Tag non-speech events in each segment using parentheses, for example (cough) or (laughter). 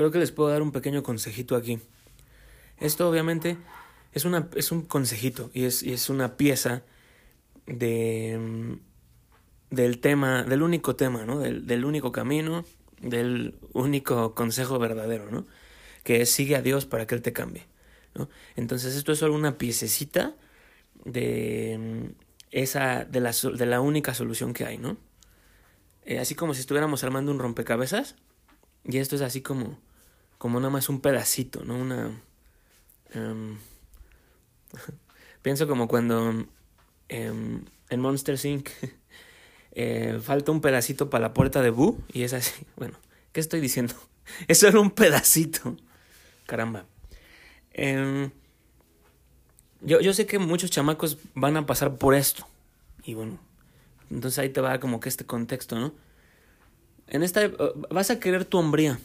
creo que les puedo dar un pequeño consejito aquí. Esto obviamente es, una, es un consejito y es, y es una pieza de, mm, del tema, del único tema, ¿no? Del, del único camino, del único consejo verdadero, ¿no? Que es sigue a Dios para que Él te cambie, ¿no? Entonces esto es solo una piececita de mm, esa, de la, de la única solución que hay, ¿no? Eh, así como si estuviéramos armando un rompecabezas, y esto es así como, como nada más un pedacito, ¿no? Una... Em, (laughs) pienso como cuando em, en Monster Inc. (laughs) Eh, falta un pedacito para la puerta de Boo y es así. (laughs) Bueno, ¿qué estoy diciendo? Eso era un pedacito. Caramba. Em, yo, yo sé que muchos chamacos van a pasar por esto. Y bueno, entonces ahí te va como que este contexto, ¿no? En esta vas a querer tu hombría.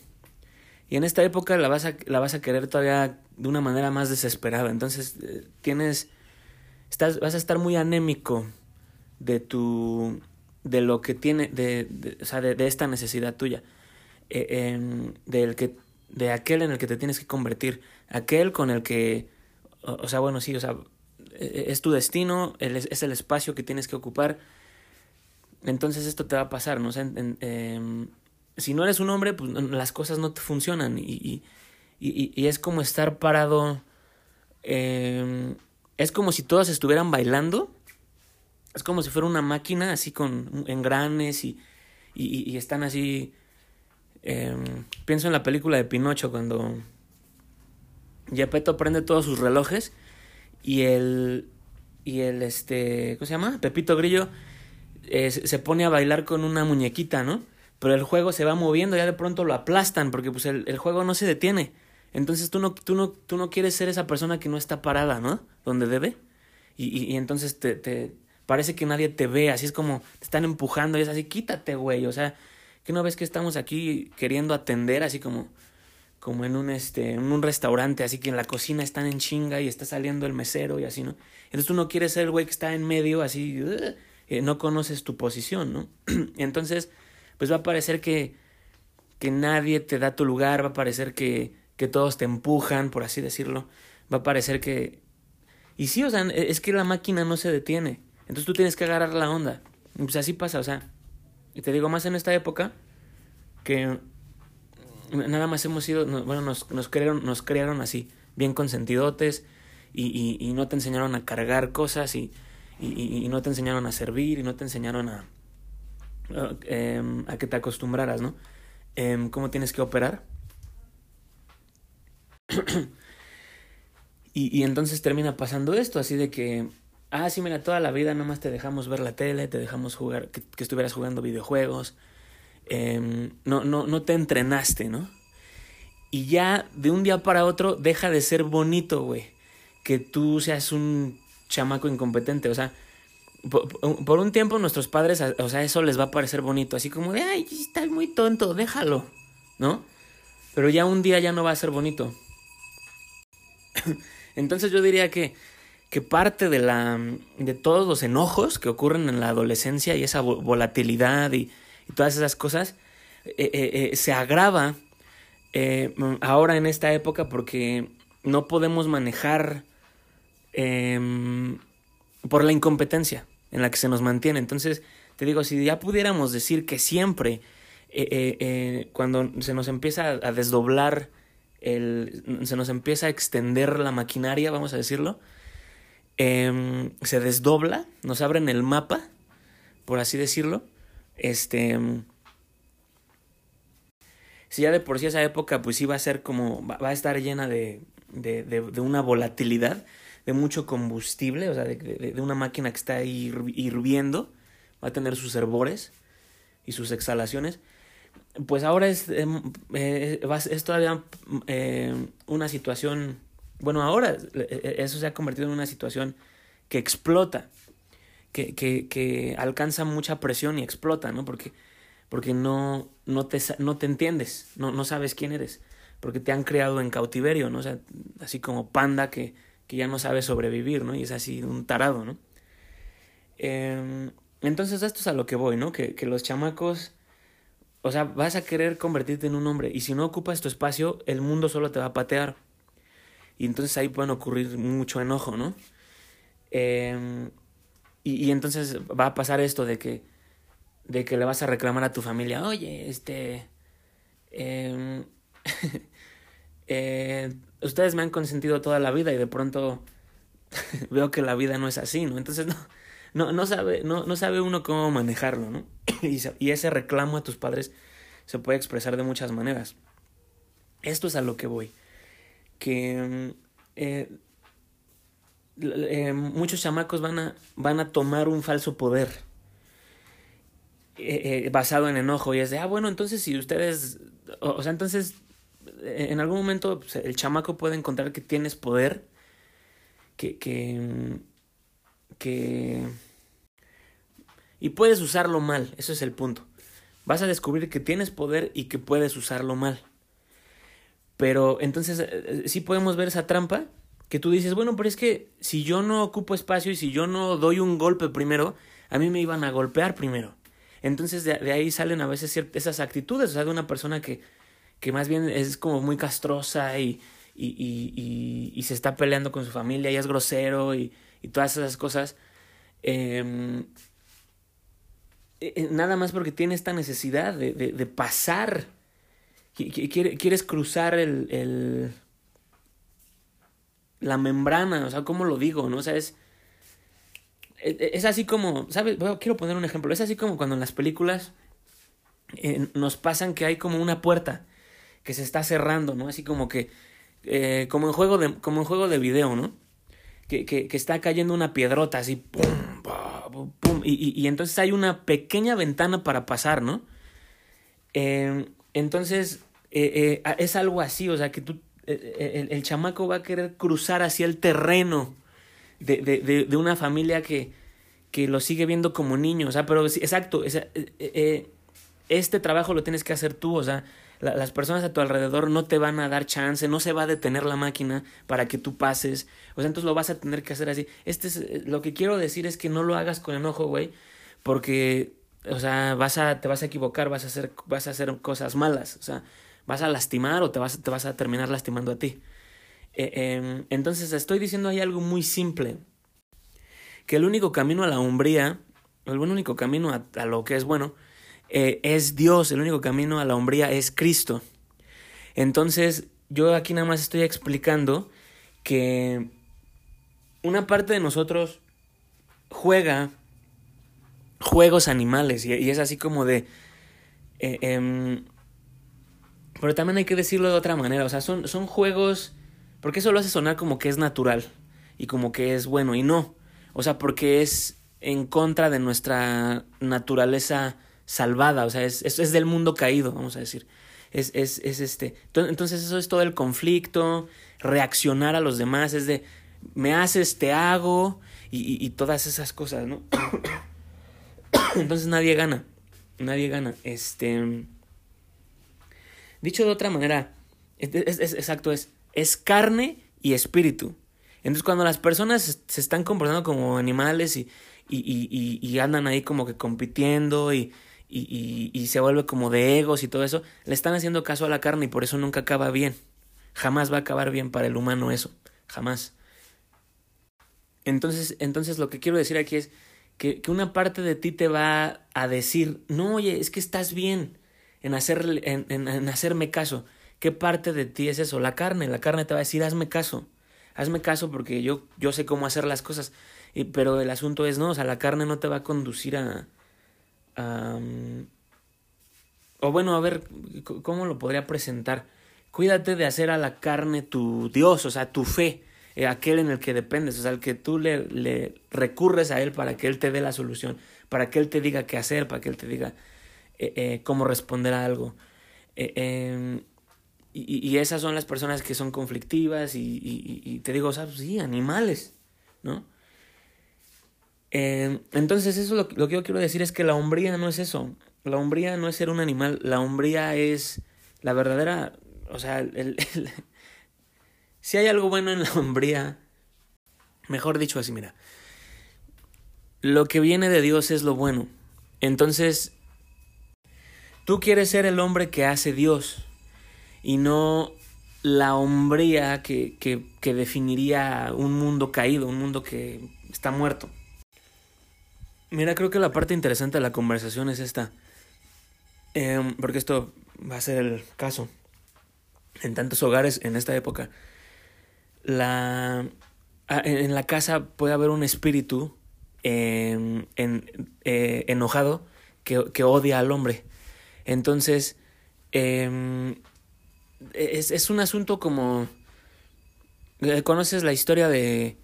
Y en esta época la vas a, la vas a querer todavía de una manera más desesperada. Entonces eh, tienes estás vas a estar muy anémico de tu de lo que tiene de, o sea, de, esta necesidad tuya. Eh, del que de aquel en el que te tienes que convertir, aquel con el que o, sea, bueno, sí, o sea, e, e, es tu destino, es el espacio que tienes que ocupar. Entonces esto te va a pasar, ¿no? Em, si no eres un hombre, pues las cosas no te funcionan y, y, y, es como estar parado. Eh, es como si todos estuvieran bailando. Es como si fuera una máquina así con engranes y, y, están así. Eh, pienso en la película de Pinocho cuando Gepetto prende todos sus relojes y el y el este ¿cómo se llama? Pepito Grillo eh, se pone a bailar con una muñequita, ¿no? Pero el juego se va moviendo, ya de pronto lo aplastan porque pues el, el juego no se detiene. Entonces tú no, tú, no, tú no quieres ser esa persona que no está parada, ¿no? Donde debe. Y, y, entonces te, te, parece que nadie te ve, así es como te están empujando y es así, quítate, güey. O sea, que no ves que estamos aquí queriendo atender, así como como en un este en un restaurante, así que en la cocina están en chinga y está saliendo el mesero y así, ¿no? Entonces tú no quieres ser el güey que está en medio, así, eh, no conoces tu posición, ¿no? (clears throat) Entonces, pues va a parecer que, que nadie te da tu lugar, va a parecer que, que todos te empujan, por así decirlo, va a parecer que... Y sí, o sea, es que la máquina no se detiene, entonces tú tienes que agarrar la onda, pues así pasa, o sea, y te digo más en esta época que nada más hemos sido, bueno, nos, nos, crearon, nos así, bien consentidotes, y, y, y no te enseñaron a cargar cosas, y, y, no te enseñaron a servir, y no te enseñaron a, em, a que te acostumbraras, ¿no? Eh, ¿Cómo tienes que operar? (clears throat) y, y entonces termina pasando esto, así de que, ah, sí, mira, toda la vida nada más te dejamos ver la tele, te dejamos jugar, que, que estuvieras jugando videojuegos, Em, no, no, no te entrenaste, ¿no? Y ya de un día para otro deja de ser bonito, güey. Que tú seas un chamaco incompetente. O sea, por, un tiempo nuestros padres, o sea, eso les va a parecer bonito. Así como de, ay, estás muy tonto, déjalo, ¿no? Pero ya un día ya no va a ser bonito. (coughs) Entonces yo diría que, que parte de, la, de todos los enojos que ocurren en la adolescencia y esa volatilidad y todas esas cosas, eh, eh, eh, se agrava ahora en esta época porque no podemos manejar em, por la incompetencia en la que se nos mantiene. Entonces, te digo, si ya pudiéramos decir que siempre, cuando se nos empieza a desdoblar, el, se nos empieza a extender la maquinaria, vamos a decirlo, em, se desdobla, nos abren el mapa, por así decirlo, este. Si ya de por sí esa época, pues iba a ser como. Va, a estar llena de, de, una volatilidad, de mucho combustible, o sea, de, de, una máquina que está ahí hirviendo. Va a tener sus hervores y sus exhalaciones. Pues ahora es, em, eh, es todavía eh, una situación. Bueno, ahora eh, eso se ha convertido en una situación que explota que, que, que alcanza mucha presión y explota, ¿no? Porque, porque no, no, te, no te entiendes, no, no sabes quién eres, porque te han creado en cautiverio, ¿no? O sea, así como panda que, que ya no sabe sobrevivir, ¿no? Y es así un tarado, ¿no? Eh, entonces esto es a lo que voy, ¿no? Que, los chamacos o sea, vas a querer convertirte en un hombre y si no ocupas tu espacio, el mundo solo te va a patear. Y entonces ahí pueden ocurrir mucho enojo, ¿no? Em, y, y, entonces va a pasar esto de que, de que le vas a reclamar a tu familia, oye, este... (laughs) Eh, eh, ustedes me han consentido toda la vida y de pronto (laughs) veo que la vida no es así, ¿no? Entonces no, no, no, sabe, no, no sabe uno cómo manejarlo, ¿no? (clears throat) y, ese reclamo a tus padres se puede expresar de muchas maneras. Esto es a lo que voy. Que eh, eh, muchos chamacos van a, van a tomar un falso poder eh, basado en enojo y es de, ah, bueno, entonces si ustedes, o, sea, entonces en algún momento pues, el chamaco puede encontrar que tienes poder, que, que, que y puedes usarlo mal, eso es el punto. Vas a descubrir que tienes poder y que puedes usarlo mal. Pero entonces eh, eh, sí podemos ver esa trampa que tú dices, bueno, pero es que si yo no ocupo espacio y si yo no doy un golpe primero, a mí me iban a golpear primero. Entonces de, ahí salen a veces esas actitudes, o sea, de una persona que, que más bien es como muy castrosa y, y, y, y, se está peleando con su familia y es grosero y, todas esas cosas. Eh, eh, eh, nada más porque tiene esta necesidad de, de, pasar. Quieres cruzar el, el, la membrana, o sea, ¿cómo lo digo? ¿No? O sea, es, e, es así como, ¿sabes? quiero poner un ejemplo. Es así como cuando en las películas eh, nos pasan que hay como una puerta que se está cerrando, ¿no? Así como que, como, en juego de, como en juego de video, ¿no? Que, que, que está cayendo una piedrota así, ¡pum! y, entonces hay una pequeña ventana para pasar, ¿no? Em, entonces, eh, eh, es algo así, o sea, que tú, eh, el, chamaco va a querer cruzar hacia el terreno de, de, de, una familia que, que lo sigue viendo como niño, o sea, pero exacto, este trabajo lo tienes que hacer tú, o sea, las personas a tu alrededor no te van a dar chance, no se va a detener la máquina para que tú pases. O sea, entonces lo vas a tener que hacer así. Este es, eh, lo que quiero decir es que no lo hagas con enojo, güey, porque, o sea, vas a, te vas a equivocar, vas a hacer, vas a hacer cosas malas, o sea, vas a lastimar o te vas, te vas a terminar lastimando a ti. Eh, em, entonces estoy diciendo ahí algo muy simple, que el único camino a la hombría, el único camino a lo que es bueno, eh, es Dios, el único camino a la hombría es Cristo. Entonces, yo aquí nada más estoy explicando que una parte de nosotros juega juegos animales y, es así como de... Eh, em, pero también hay que decirlo de otra manera, o sea, son, son juegos... Porque eso lo hace sonar como que es natural y como que es bueno y no. O sea, porque es en contra de nuestra naturaleza salvada, o sea, es, es, del mundo caído, vamos a decir. Es, es, es este. Entonces, eso es todo el conflicto, reaccionar a los demás, es de me haces, te hago, y, y, todas esas cosas, ¿no? (coughs) Entonces nadie gana. Nadie gana. Este. Dicho de otra manera, es, exacto, es, es carne y espíritu. Entonces, cuando las personas se están comportando como animales y, y, y, y andan ahí como que compitiendo y, y, y, se vuelve como de egos y todo eso, le están haciendo caso a la carne y por eso nunca acaba bien. Jamás va a acabar bien para el humano eso, jamás. Entonces, entonces lo que quiero decir aquí es que, una parte de ti te va a decir, no, oye, es que estás bien en, hacer, en, hacerme caso. ¿Qué parte de ti es eso? La carne, la carne te va a decir, hazme caso, hazme caso porque yo, yo sé cómo hacer las cosas. Y, pero el asunto es, no, o sea, la carne no te va a conducir a, o bueno, a ver, ¿cómo lo podría presentar? Cuídate de hacer a la carne tu Dios, o sea, tu fe, eh, aquel en el que dependes, o sea, el que tú le, le, recurres a Él para que Él te dé la solución, para que Él te diga qué hacer, para que Él te diga eh, eh, cómo responder a algo. Em, y, y, esas son las personas que son conflictivas y, te digo, o sea, pues sí, animales, ¿no? Eh, entonces, eso lo, que yo quiero decir es que la hombría no es eso. La hombría no es ser un animal. La hombría es la verdadera. O sea, el, (laughs) si hay algo bueno en la hombría, mejor dicho así, mira. Lo que viene de Dios es lo bueno. Entonces, Tú quieres ser el hombre que hace Dios y no la hombría que, que, que definiría un mundo caído, un mundo que está muerto. Mira, creo que la parte interesante de la conversación es esta. Em, porque esto va a ser el caso en tantos hogares en esta época. La, en la casa puede haber un espíritu en, eh, enojado que, que, odia al hombre. Entonces, eh, es, es, un asunto como... Eh, ¿Conoces la historia de,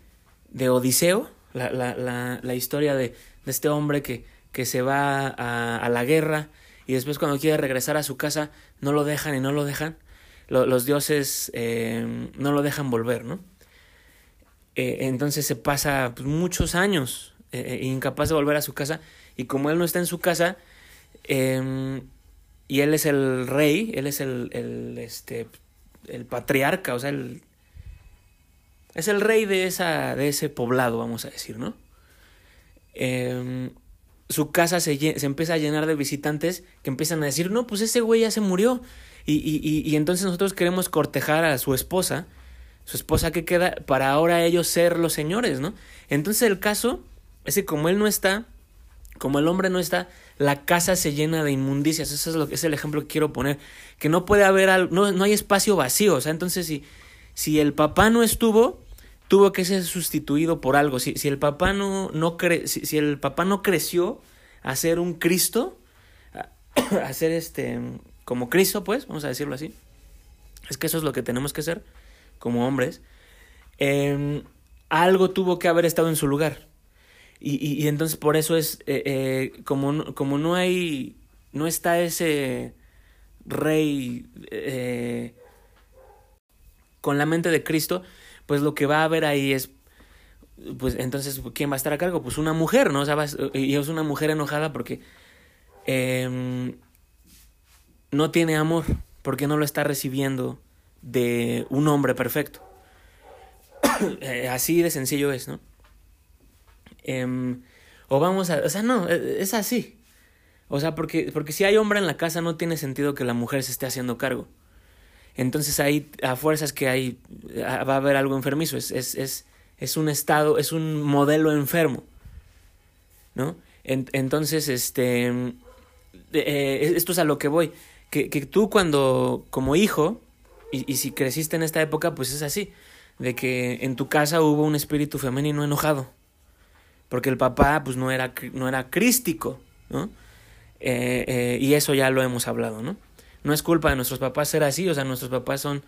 de Odiseo? La, la, la, la historia de, de, este hombre que, que se va a, a, la guerra y después cuando quiere regresar a su casa no lo dejan y no lo dejan. Lo, los dioses eh, no lo dejan volver, ¿no? Eh, entonces se pasa pues, muchos años eh, incapaz de volver a su casa y como él no está en su casa eh, y él es el rey, él es el, el, este, el patriarca, o sea, el, es el rey de, esa, de ese poblado, vamos a decir, ¿no? Eh, su casa se, se, empieza a llenar de visitantes que empiezan a decir, no, pues ese güey ya se murió. Y, y, y, entonces nosotros queremos cortejar a su esposa, su esposa que queda, para ahora ellos ser los señores, ¿no? Entonces el caso es que como él no está, como el hombre no está, la casa se llena de inmundicias. Eso es, lo es el ejemplo que quiero poner. Que no puede haber algo, no, no hay espacio vacío. O sea, entonces si, si el papá no estuvo, tuvo que ser sustituido por algo. Si, si el papá no, no cre, si, el papá no creció a ser un Cristo, a, (clears throat) a ser este como Cristo, pues, vamos a decirlo así. Es que eso es lo que tenemos que ser como hombres. Eh, algo tuvo que haber estado en su lugar. Y, y, y entonces por eso es, eh, eh, como, como no hay, no está ese rey eh, con la mente de Cristo, pues lo que va a haber ahí es, pues entonces, ¿quién va a estar a cargo? Pues una mujer, ¿no? O sea, y es una mujer enojada porque eh, no tiene amor, porque no lo está recibiendo de un hombre perfecto. (coughs) Así de sencillo es, ¿no? Eh, o vamos a... O sea, no, es así. O sea, porque, porque si hay hombre en la casa no tiene sentido que la mujer se esté haciendo cargo. Entonces ahí, a fuerzas que hay, va a haber algo enfermizo. Es, es, es, es un estado, es un modelo enfermo. ¿No? En, entonces, este... Eh, esto es a lo que voy. Que, que tú cuando, como hijo, y, y si creciste en esta época, pues es así. De que en tu casa hubo un espíritu femenino enojado porque el papá pues no era, no era crístico, ¿no? Eh, eh, y eso ya lo hemos hablado, ¿no? No es culpa de nuestros papás ser así, o sea, nuestros papás son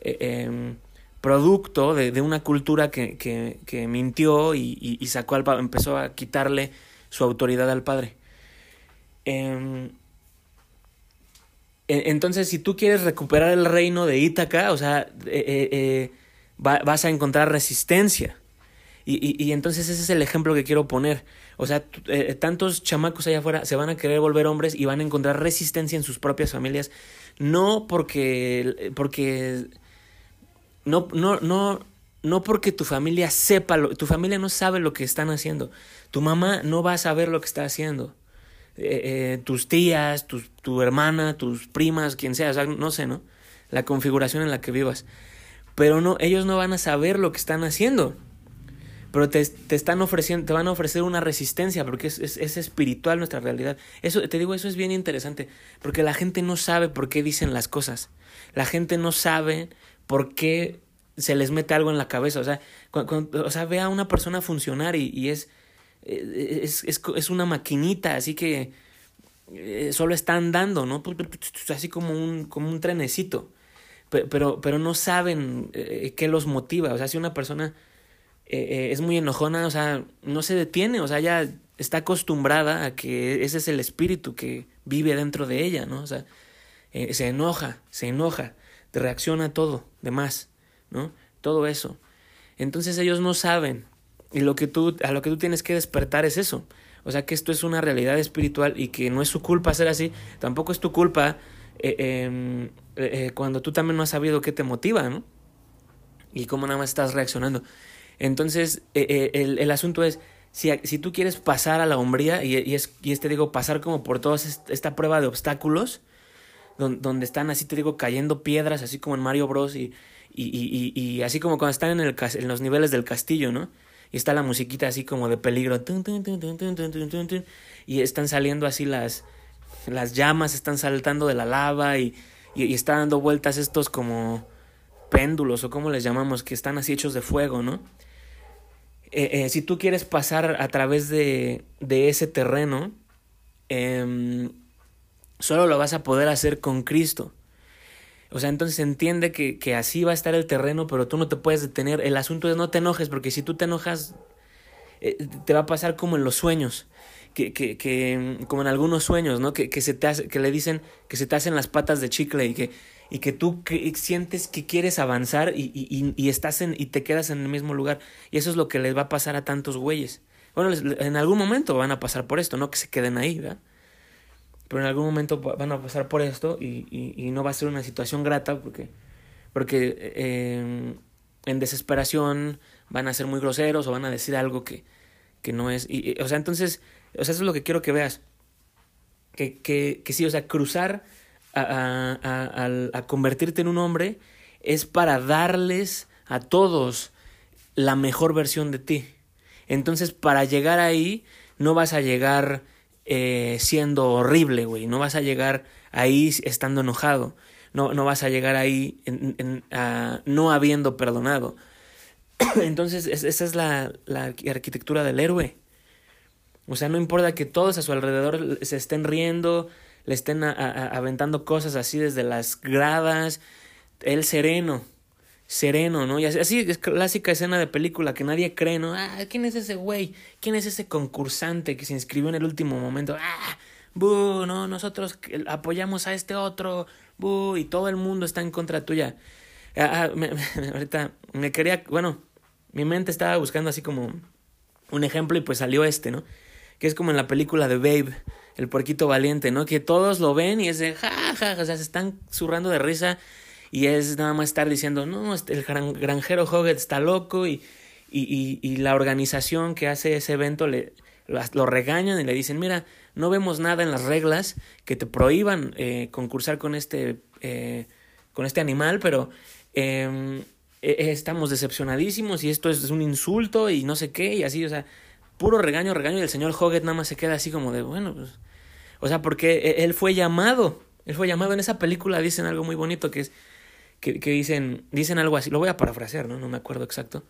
eh, eh, producto de, una cultura que, que, mintió y, y, sacó al empezó a quitarle su autoridad al padre. Em, entonces, si tú quieres recuperar el reino de Ítaca, o sea, va, vas a encontrar resistencia. Y, y, entonces ese es el ejemplo que quiero poner. O sea, eh, tantos chamacos allá afuera se van a querer volver hombres y van a encontrar resistencia en sus propias familias. No porque. porque. No, no, no, no porque tu familia sepa lo, tu familia no sabe lo que están haciendo. Tu mamá no va a saber lo que está haciendo. Eh, eh, tus tías, tu hermana, tus primas, quien sea, sea, no sé, ¿no? La configuración en la que vivas. Pero no, ellos no van a saber lo que están haciendo pero te, te, están ofreciendo, te van a ofrecer una resistencia porque es, es, es, espiritual nuestra realidad. Eso, te digo, eso es bien interesante, porque la gente no sabe por qué dicen las cosas. La gente no sabe por qué se les mete algo en la cabeza. O sea, cuando, o sea ve a una persona funcionar y, y es, es, es, es, una maquinita, así que eh, solo está andando, ¿no? Así como un, como un trenecito. Pero, pero, pero no saben eh, qué los motiva. O sea, si una persona eh, es muy enojona, o sea, no se detiene, o sea, ya está acostumbrada a que ese es el espíritu que vive dentro de ella, ¿no? O sea, eh, se enoja, se enoja, reacciona a todo, demás, ¿no? Todo eso. Entonces ellos no saben y lo que tú a lo que tú tienes que despertar es eso. O sea, que esto es una realidad espiritual y que no es su culpa ser así, tampoco es tu culpa eh, eh, cuando tú también no has sabido qué te motiva, ¿no? Y cómo nada más estás reaccionando. Entonces, eh, eh, el, el, asunto es, si, si tú quieres pasar a la hombría, y, y, es, y es, te digo, pasar como por toda esta prueba de obstáculos, donde, donde, están así, te digo, cayendo piedras, así como en Mario Bros. Y, y, así como cuando están en, el, en los niveles del castillo, ¿no? Y está la musiquita así como de peligro. Y están saliendo así las, las llamas, están saltando de la lava y, y, y está dando vueltas estos como péndulos o como les llamamos, que están así hechos de fuego, ¿no? Eh, eh, si tú quieres pasar a través de, de ese terreno, eh, solo lo vas a poder hacer con Cristo. O sea, entonces entiende que, que, así va a estar el terreno, pero tú no te puedes detener. El asunto es no te enojes, porque si tú te enojas, eh, te va a pasar como en los sueños. Que, que, que como en algunos sueños, ¿no? Que, que, se te que le dicen que se te hacen las patas de chicle y que, y que tú sientes que quieres avanzar y, y, y, estás en, y te quedas en el mismo lugar. Y eso es lo que les va a pasar a tantos güeyes. Bueno, en algún momento van a pasar por esto, no que se queden ahí, ¿verdad? Pero en algún momento van a pasar por esto y, y no va a ser una situación grata porque, porque eh, en desesperación van a ser muy groseros o van a decir algo que, que no es. Y, o sea, entonces, o sea, eso es lo que quiero que veas. Que, que, que sí, o sea, cruzar a, convertirte en un hombre es para darles a todos la mejor versión de ti. Entonces, para llegar ahí, no vas a llegar eh, siendo horrible, güey. No vas a llegar ahí estando enojado. No, no vas a llegar ahí no habiendo perdonado. (clears throat) Entonces, es, esa es la, la arquitectura del héroe. O sea, no importa que todos a su alrededor se estén riendo, le estén a, aventando cosas así desde las gradas, él sereno, sereno, ¿no? Y así, es clásica escena de película que nadie cree, ¿no? Ah, ¿quién es ese güey? ¿Quién es ese concursante que se inscribió en el último momento? Ah, bu, no, nosotros apoyamos a este otro, bu, y todo el mundo está en contra tuya. Ah, ah (laughs) ahorita me quería, bueno, mi mente estaba buscando así como un ejemplo y pues salió este, ¿no? Que es como en la película de Babe el puerquito valiente, ¿no? Que todos lo ven y es de ja, ja, o sea, se están zurrando de risa y es nada más estar diciendo, no, este, el granjero Hoggett está loco y, y, y, la organización que hace ese evento le, lo regañan y le dicen, mira, no vemos nada en las reglas que te prohíban eh, concursar con este, eh, con este animal, pero eh, estamos decepcionadísimos y esto es un insulto y no sé qué y así, o sea, puro regaño, regaño y el señor Hoggett nada más se queda así como de, bueno, pues o sea, porque e, él fue llamado, él fue llamado en esa película, dicen algo muy bonito que es, que, dicen, dicen algo así, lo voy a parafrasear, ¿no? No me acuerdo exacto.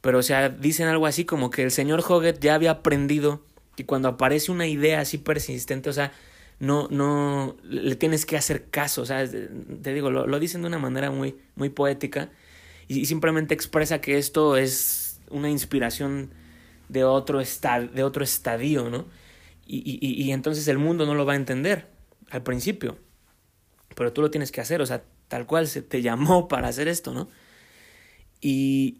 Pero, o sea, dicen algo así como que el señor Hoggett ya había aprendido que cuando aparece una idea así persistente, o sea, no, no, le tienes que hacer caso, o sea, te digo, lo, lo dicen de una manera muy, muy poética y simplemente expresa que esto es una inspiración de otro, de otro estadio, ¿no? Y, y, y entonces el mundo no lo va a entender al principio. Pero tú lo tienes que hacer, o sea, tal cual se te (laughs) llamó para hacer esto, ¿no? Y,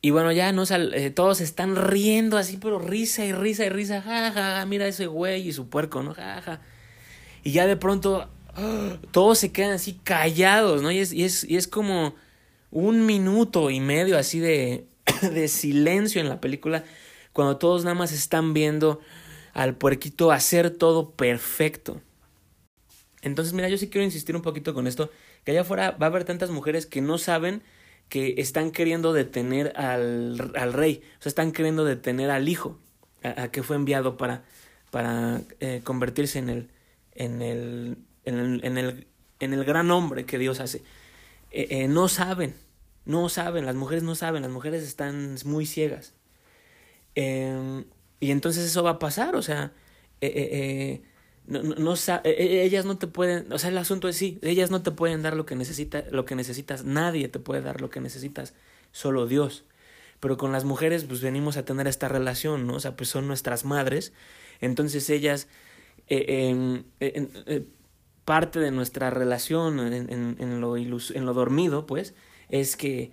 y bueno, ya no, eh, todos están riendo así, pero risa y risa y risa, ja, ja, mira ese güey y su puerco, ¿no? Ja, ja. Y ya de pronto ¡oh! todos se quedan así callados, ¿no? Y es, y es, y es como un minuto y medio así de, (coughs) de silencio en la película, cuando todos nada más están viendo al puerquito hacer todo perfecto. Entonces, mira, yo sí quiero insistir un poquito con esto, que allá afuera va a haber tantas mujeres que no saben que están queriendo detener al, al rey, o sea, están queriendo detener al hijo, a, que fue enviado para, para eh, convertirse en el, en el, en el, en el, en el gran hombre que Dios hace. Eh, eh, no saben, no saben, las mujeres no saben, las mujeres están muy ciegas. Eh, y entonces eso va a pasar, o sea, eh, eh, eh no, no, no, ellas no te pueden, o sea, el asunto es sí, ellas no te pueden dar lo que, necesita, lo que necesitas, nadie te puede dar lo que necesitas, solo Dios. Pero con las mujeres, pues venimos a tener esta relación, ¿no? O sea, pues son nuestras madres, entonces ellas, eh, parte de nuestra relación en, en lo dormido, pues, es que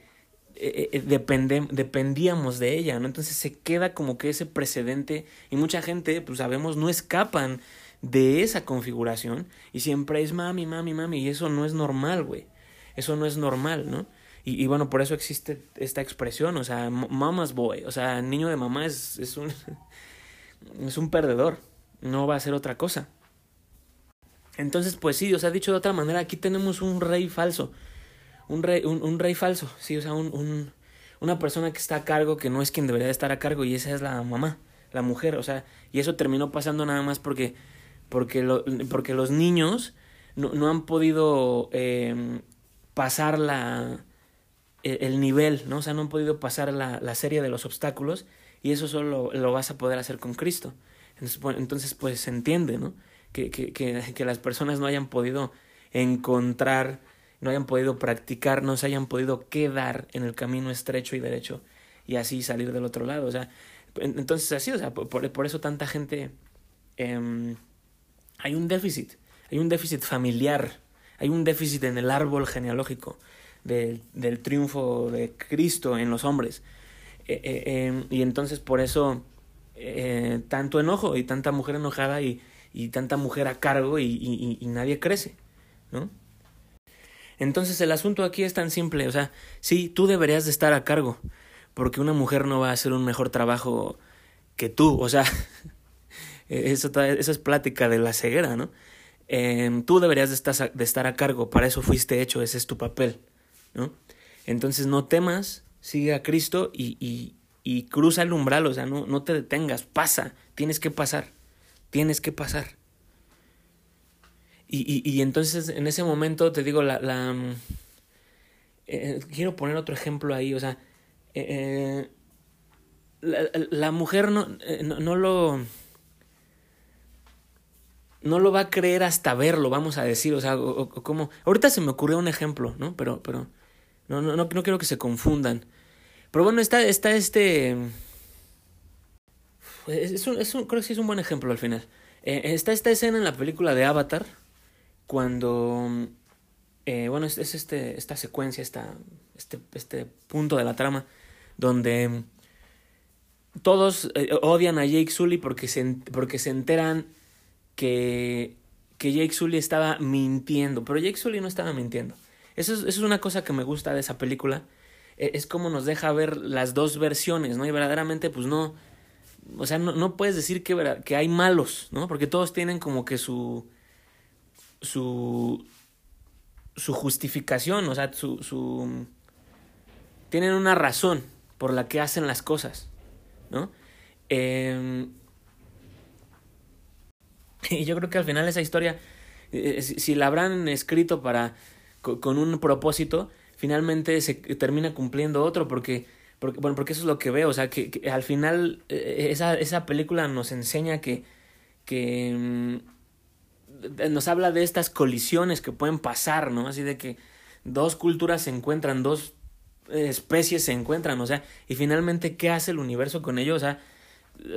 eh, eh, depende, dependíamos de ella, ¿no? Entonces se queda como que ese precedente y mucha gente, pues sabemos, no escapan de esa configuración y siempre es mami, mami, mami y eso no es normal, güey. Eso no es normal, ¿no? Y, bueno, por eso existe esta expresión, o sea, mama's boy, o sea, niño de mamá es, es, un, (laughs) es un perdedor, no va a ser otra cosa. Entonces, pues sí, o sea, dicho de otra manera, aquí tenemos un rey falso, un rey, un, un rey falso, sí, o sea, un, un, una persona que está a cargo que no es quien debería estar a cargo y esa es la mamá, la mujer, o sea, y eso terminó pasando nada más porque, porque, lo, porque los niños no, no han podido eh, pasar la, e, el nivel, ¿no? O sea, no han podido pasar la, la serie de los obstáculos y eso solo lo, vas a poder hacer con Cristo. Entonces, pues, entonces, pues se entiende, ¿no? Que, que, que, que las personas no hayan podido encontrar no hayan podido practicar, no se hayan podido quedar en el camino estrecho y derecho y así salir del otro lado. O sea, entonces así, o sea, por, eso tanta gente... Eh, hay un déficit, hay un déficit familiar, hay un déficit en el árbol genealógico del, triunfo de Cristo en los hombres. Eh, eh, em, y entonces por eso eh, tanto enojo y tanta mujer enojada y, y tanta mujer a cargo y, y nadie crece, ¿no? Entonces el asunto aquí es tan simple, o sea, sí, tú deberías de estar a cargo, porque una mujer no va a hacer un mejor trabajo que tú, o sea, (laughs) eso, eso es plática de la ceguera, ¿no? Em, tú deberías de estar, de estar a cargo, para eso fuiste hecho, ese es tu papel, ¿no? Entonces no temas, sigue a Cristo y, y, y cruza el umbral, o sea, no, no te detengas, pasa, tienes que pasar, tienes que pasar. Y, y, y entonces en ese momento te digo, la, la mm, eh, quiero poner otro ejemplo ahí, o sea, eh, la, la, mujer no, eh, no, no, lo no lo va a creer hasta verlo, vamos a decir, o sea, o, o, como ahorita se me ocurrió un ejemplo, ¿no? Pero pero no no no, no quiero que se confundan. Pero bueno, está está este es un, es un, creo que sí es un buen ejemplo al final. Eh, está esta escena en la película de Avatar cuando, eh, bueno, es, es, este, esta secuencia, esta, este, este punto de la trama, donde todos eh, odian a Jake Sully porque se, porque se enteran que, que Jake Sully estaba mintiendo, pero Jake Sully no estaba mintiendo. Eso es, eso es una cosa que me gusta de esa película, e, es como nos deja ver las dos versiones, ¿no? Y verdaderamente, pues no, o sea, no, no puedes decir que, que hay malos, ¿no? Porque todos tienen como que su, su, su justificación, o sea, su, su... tienen una razón por la que hacen las cosas, ¿no? Eh, (laughs) y yo creo que al final esa historia, eh, si, si, la habrán escrito para con un propósito, finalmente se termina cumpliendo otro, porque, porque bueno, porque eso es lo que veo, o sea, que, al final eh, esa, esa película nos enseña que, que mm, nos habla de estas colisiones que pueden pasar, ¿no? Así de que dos culturas se encuentran, dos especies se encuentran, o sea, y finalmente, ¿qué hace el universo con ellos? O sea,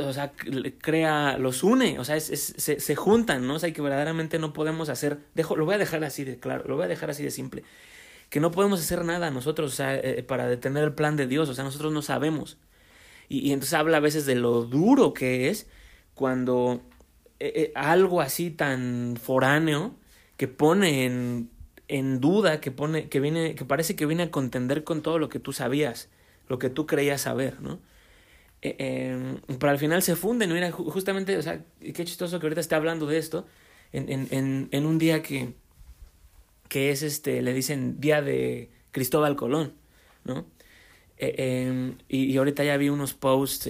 o sea crea, los une, o sea, se, se, juntan, ¿no? O sea, que verdaderamente no podemos hacer, dejo, lo voy a dejar así de claro, lo voy a dejar así de simple, que no podemos hacer nada nosotros, o sea, eh, para detener el plan de Dios, o sea, nosotros no sabemos. Y entonces habla a veces de lo duro que es cuando eh, eh, algo así tan foráneo que pone en, en duda, que pone, que viene, que parece que viene a contender con todo lo que tú sabías, lo que tú creías saber, ¿no? Eh, eh, pero al final se funden, mira, justamente, o sea, qué chistoso que ahorita esté hablando de esto, en, en, en, en un día que, que es este, le dicen día de Cristóbal Colón, ¿no? Eh, eh, y, y, ahorita ya vi unos posts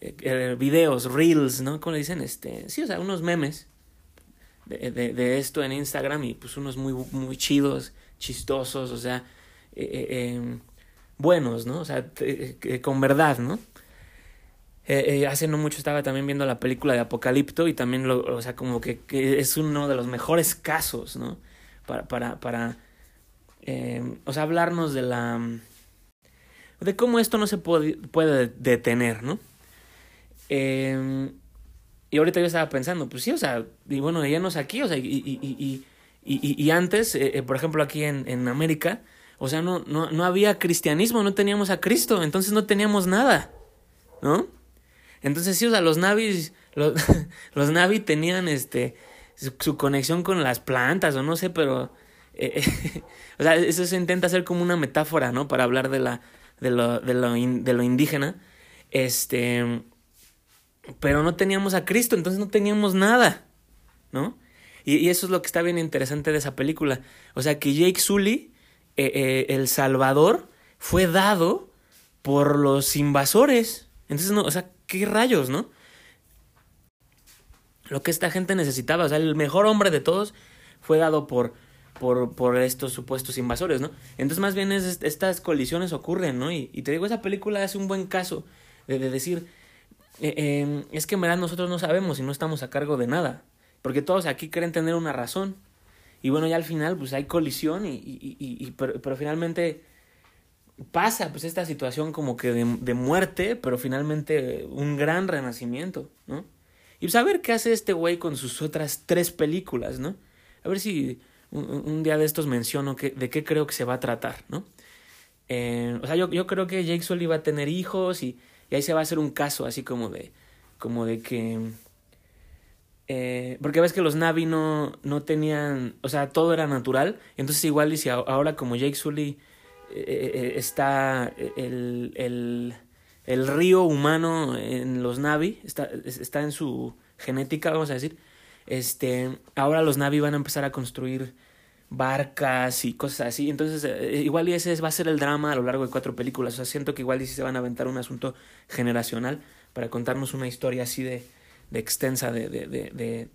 eh, eh videos, reels, ¿no? ¿Cómo le dicen? Este, sí, o sea, unos memes de, de, esto en Instagram y pues unos muy, muy chidos, chistosos, o sea, eh, eh buenos, ¿no? O sea, con verdad, ¿no? hace no mucho estaba también viendo la película de Apocalipto y también, lo, o sea, como que, que es uno de los mejores casos, ¿no? Para, para, para o sea, hablarnos de la... de cómo esto no se puede, puede detener, ¿no? Eh, y ahorita yo estaba pensando, pues sí, o sea, y bueno, ella no es aquí, o sea, y, y, y, y, antes, eh, por ejemplo, aquí en, en América, o sea, no, no, no había cristianismo, no teníamos a Cristo, entonces no teníamos nada, ¿no? Entonces sí, o sea, los navis, los, (laughs) los navi tenían este, su, su, conexión con las plantas, o no sé, pero Eh, (laughs) o sea, eso se intenta hacer como una metáfora, ¿no? Para hablar de la de lo, de lo, de lo indígena. Este, pero no teníamos a Cristo, entonces no teníamos nada, ¿no? Y, eso es lo que está bien interesante de esa película. O sea, que Jake Sully, eh, eh, el Salvador, fue dado por los invasores. Entonces, no, o sea, ¿qué rayos, no? Lo que esta gente necesitaba, o sea, el mejor hombre de todos fue dado por, por, por estos supuestos invasores, ¿no? Entonces, más bien es, estas colisiones ocurren, ¿no? Y, te digo, esa película hace un buen caso de, decir, eh, em, es que en verdad nosotros no sabemos y no estamos a cargo de nada. Porque todos aquí creen tener una razón. Y bueno, ya al final pues hay colisión y, y, y, pero, pero, finalmente pasa pues esta situación como que de, de, muerte, pero finalmente un gran renacimiento, ¿no? Y pues a ver qué hace este güey con sus otras tres películas, ¿no? A ver si un, día de estos menciono que, de qué creo que se va a tratar, ¿no? Eh, o sea, yo, yo creo que Jake Sully va a tener hijos y, y ahí se va a hacer un caso así como de, como de que eh, porque ves que los Navi no, no tenían, o sea, todo era natural. Entonces igual y si ahora como Jake Sully eh, eh, está el, el, el, río humano en los Navi, está, está en su genética, vamos a decir, este, ahora los Navi van a empezar a construir barcas y cosas así. Entonces, igual y ese va a ser el drama a lo largo de cuatro películas. O sea, siento que igual y si se van a aventar un asunto generacional para contarnos una historia así de, de extensa de, de, de,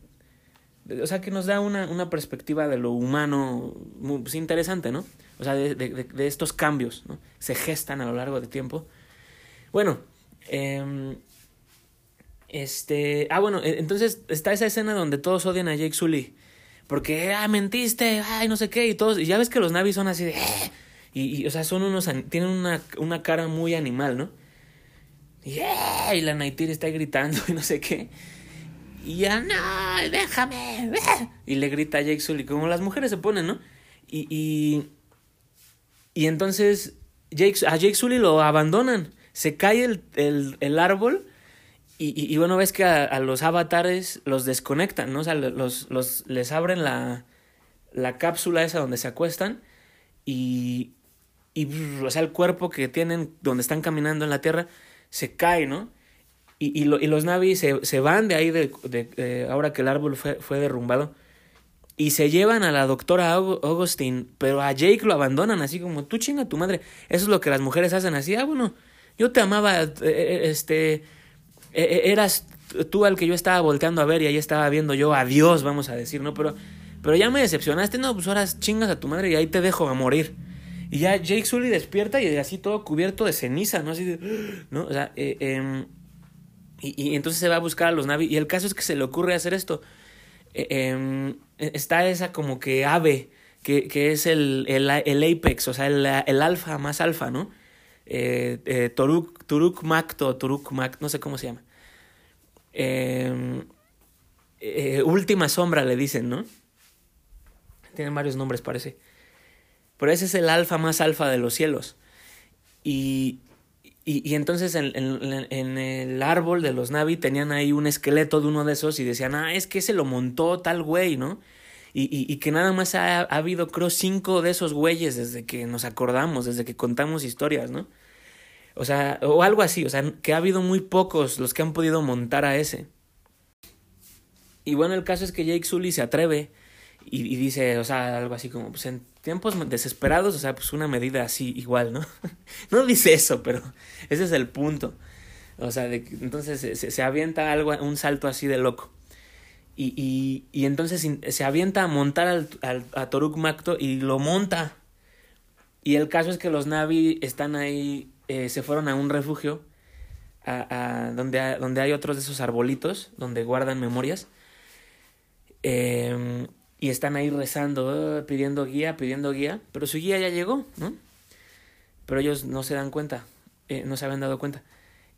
de, o sea, que nos da una, una perspectiva de lo humano muy pues, interesante, ¿no? O sea, de, de, estos cambios, ¿no? Se gestan a lo largo del tiempo. Bueno, eh, este, ah, bueno, e, entonces está esa escena donde todos odian a Jake Sully. Porque, ah, mentiste, ay, no sé qué, y todos, y ya ves que los navis son así de, eh", y, y, o sea, son unos, tienen una, una cara muy animal, ¿no? Y, la Naitir está gritando (laughs) y no sé qué. Y ya, no, déjame. Y le grita a Jake Sully, como las mujeres se ponen, ¿no? Y, y, y entonces Jake, a Jake Sully lo abandonan. Se cae el, el, el árbol y, y, bueno, ves que a, los avatares los desconectan, ¿no? O sea, los, los, les abren la, la cápsula esa donde se acuestan y, y, o sea, el cuerpo que tienen donde están caminando en la Tierra se cae, ¿no? Y, y, y los Navi se, se, van de ahí de, de, ahora que el árbol fue, fue, derrumbado y se llevan a la doctora Augustine, pero a Jake lo abandonan así como tú chinga tu madre. Eso es lo que las mujeres hacen así. Ah, bueno, yo te amaba, eh, eh, este, eh, eras tú al que yo estaba volteando a ver y ahí estaba viendo yo a Dios, vamos a decir, ¿no? Pero, pero ya me decepcionaste, no, pues ahora chingas a tu madre y ahí te dejo a morir. Y ya Jake Sully despierta y así todo cubierto de ceniza, ¿no? Así de, ¿no? O sea, eh, em, y, entonces se va a buscar a los Navi. Y el caso es que se le ocurre hacer esto. Eh, em, está esa como que ave, que, es el, el, apex, o sea, el alfa más alfa, ¿no? Eh, eh, Toruk, Turuk Makto, Turuk Mak, no sé cómo se llama. Em, eh, última sombra le dicen, ¿no? Tienen varios nombres, parece. Pero ese es el alfa más alfa de los cielos. Y, y, y entonces en, en, en, el árbol de los Navi tenían ahí un esqueleto de uno de esos y decían, ah, es que se lo montó tal güey, ¿no? Y, y, que nada más ha, ha, habido, creo, cinco de esos güeyes desde que nos acordamos, desde que contamos historias, ¿no? O sea, o algo así, o sea, que ha habido muy pocos los que han podido montar a ese. Y bueno, el caso es que Jake Sully se atreve y, y dice, o sea, algo así como, pues en tiempos desesperados, o sea, pues una medida así igual, ¿no? (laughs) no dice eso, pero ese es el punto. O sea, de, entonces se, se, avienta algo, un salto así de loco. Y, y, y entonces se avienta a montar al, al, a Toruk Makto y lo monta. Y el caso es que los Navi están ahí, eh, se fueron a un refugio, a, a donde, a, donde hay otros de esos arbolitos, donde guardan memorias. Eh, y están ahí rezando, uh, pidiendo guía, pidiendo guía, pero su guía ya llegó, ¿no? Pero ellos no se dan cuenta, eh, no se habían dado cuenta.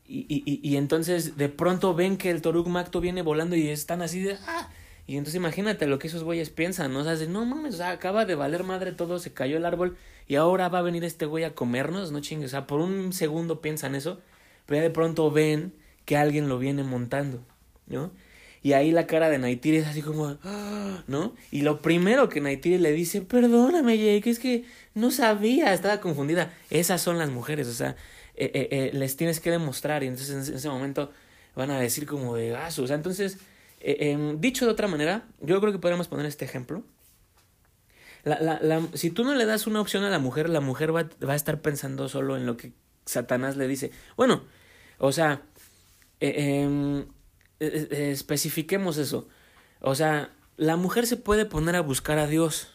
Y, y, y, entonces de pronto ven que el Toruk Macto viene volando y están así de ¡ah! Y entonces imagínate lo que esos güeyes piensan, ¿no? O sea, no mames, o sea, acaba de valer madre todo, se cayó el árbol y ahora va a venir este güey a comernos, no chingues. O sea, por un segundo piensan eso, pero ya de pronto ven que alguien lo viene montando, ¿no? Y ahí la cara de Naitiri es así como, "Ah", ¿no? Y lo primero que Naitiri le dice, perdóname, Jake, es que no sabía, estaba confundida. Esas son las mujeres, o sea, eh, eh, eh, les tienes que demostrar y entonces en ese momento van a decir como de gaso. O sea, entonces, em, dicho de otra manera, yo creo que podríamos poner este ejemplo. La, la, la, si tú no le das una opción a la mujer, la mujer va, va a estar pensando solo en lo que Satanás le dice. Bueno, o sea, em, eh, eh, especifiquemos eso. O sea, la mujer se puede poner a buscar a Dios.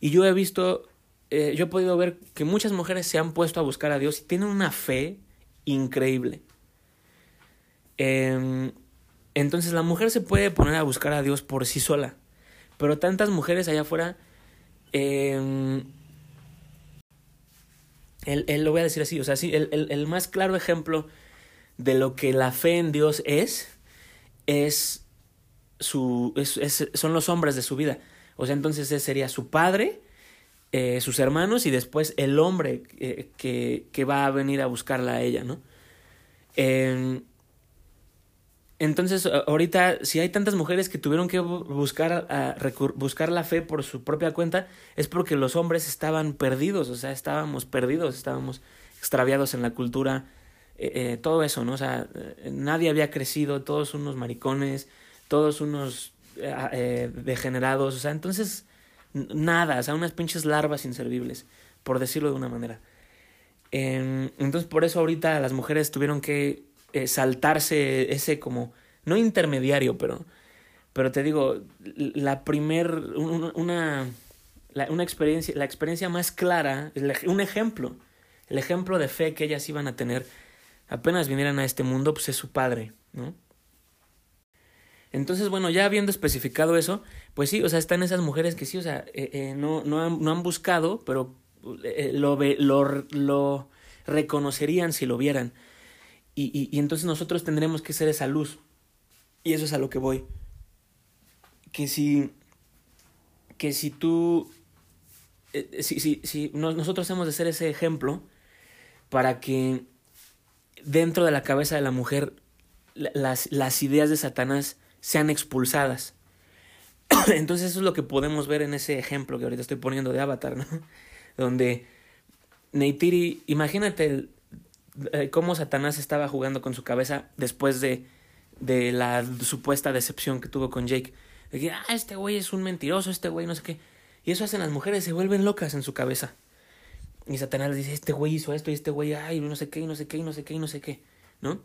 Y yo he visto, eh, yo he podido ver que muchas mujeres se han puesto a buscar a Dios y tienen una fe increíble. Em, entonces la mujer se puede poner a buscar a Dios por sí sola. Pero tantas mujeres allá afuera, eh, el, el, lo voy a decir así, o sea, sí, el, el, el más claro ejemplo de lo que la fe en Dios es, es, su, es son los hombres de su vida. O sea, entonces ese sería su padre, eh, sus hermanos y después el hombre eh, que, que, va a venir a buscarla a ella, ¿no? Eh, entonces, ahorita, si hay tantas mujeres que tuvieron que buscar, buscar la fe por su propia cuenta, es porque los hombres estaban perdidos, o sea, estábamos perdidos, estábamos extraviados en la cultura, eh, todo eso, ¿no? O sea, nadie había crecido, todos unos maricones, todos unos degenerados, o sea, entonces, nada, o sea, unas pinches larvas inservibles, por decirlo de una manera. entonces, por eso ahorita las mujeres tuvieron que eh, saltarse ese como, no intermediario, pero, pero te digo, la primer, una, una experiencia, la experiencia más clara, un ejemplo, el ejemplo de fe que ellas iban a tener apenas vinieran a este mundo, pues es su padre, ¿no? Entonces, bueno, ya habiendo especificado eso, pues sí, o sea, están esas mujeres que sí, o sea, eh, eh, no, no, han, no han buscado, pero eh, lo, lo, lo reconocerían si lo vieran. Y, y, y, entonces nosotros tendremos que ser esa luz. Y eso es a lo que voy. Que si. Que si tú. Si, si, si nosotros hemos de ser ese ejemplo para que dentro de la cabeza de la mujer las, las ideas de Satanás sean expulsadas. (clears throat) Entonces eso es lo que podemos ver en ese ejemplo que ahorita estoy poniendo de Avatar, ¿no? (laughs) Donde Neytiri, imagínate eh, cómo Satanás estaba jugando con su cabeza después de, de la supuesta decepción que tuvo con Jake. De que, ah, este güey es un mentiroso, este güey no sé qué. Y eso hacen las mujeres, se vuelven locas en su cabeza. Y Satanás les dice, este güey hizo esto y este güey, ay, no sé qué, y no sé qué, y no sé qué, y no sé qué, ¿no?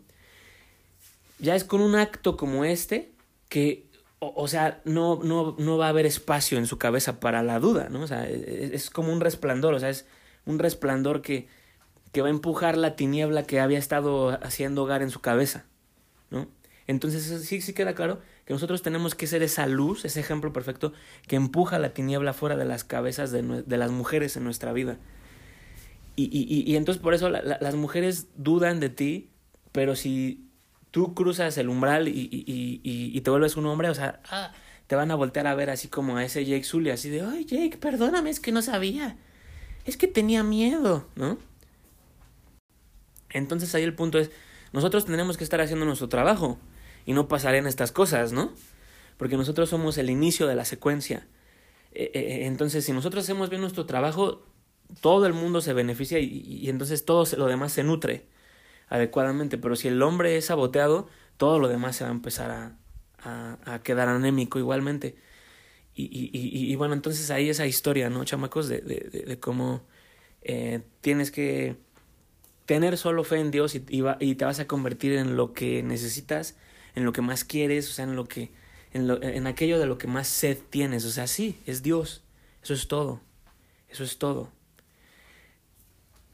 Ya es con un acto como este que, o, sea, no, no, no va a haber espacio en su cabeza para la duda, ¿no? O sea, es, es como un resplandor, o sea, es un resplandor que, que va a empujar la tiniebla que había estado haciendo hogar en su cabeza, ¿no? Entonces sí, sí queda claro que nosotros tenemos que ser esa luz, ese ejemplo perfecto que empuja la tiniebla fuera de las cabezas de, de las mujeres en nuestra vida. Y, y, y entonces por eso la, la, las mujeres dudan de ti, pero si tú cruzas el umbral y, y te vuelves un hombre, o sea, ah, te van a voltear a ver así como a ese Jake Sully, así de, ay Jake, perdóname, es que no sabía, es que tenía miedo, ¿no? Entonces ahí el punto es, nosotros tendremos que estar haciendo nuestro trabajo y no pasar en estas cosas, ¿no? Porque nosotros somos el inicio de la secuencia. Eh, eh, entonces, si nosotros hacemos bien nuestro trabajo, todo el mundo se beneficia y, y, entonces todo lo demás se nutre adecuadamente. Pero si el hombre es saboteado, todo lo demás se va a empezar a, a, a quedar anémico igualmente. Y, y, y, bueno, entonces ahí esa historia, ¿no, chamacos? De, de, de, de cómo eh, tienes que tener solo fe en Dios y, y, va, y, te vas a convertir en lo que necesitas, en lo que más quieres, o sea, en lo que, en, lo, en aquello de lo que más sed tienes, o sea, sí, es Dios, eso es todo, eso es todo.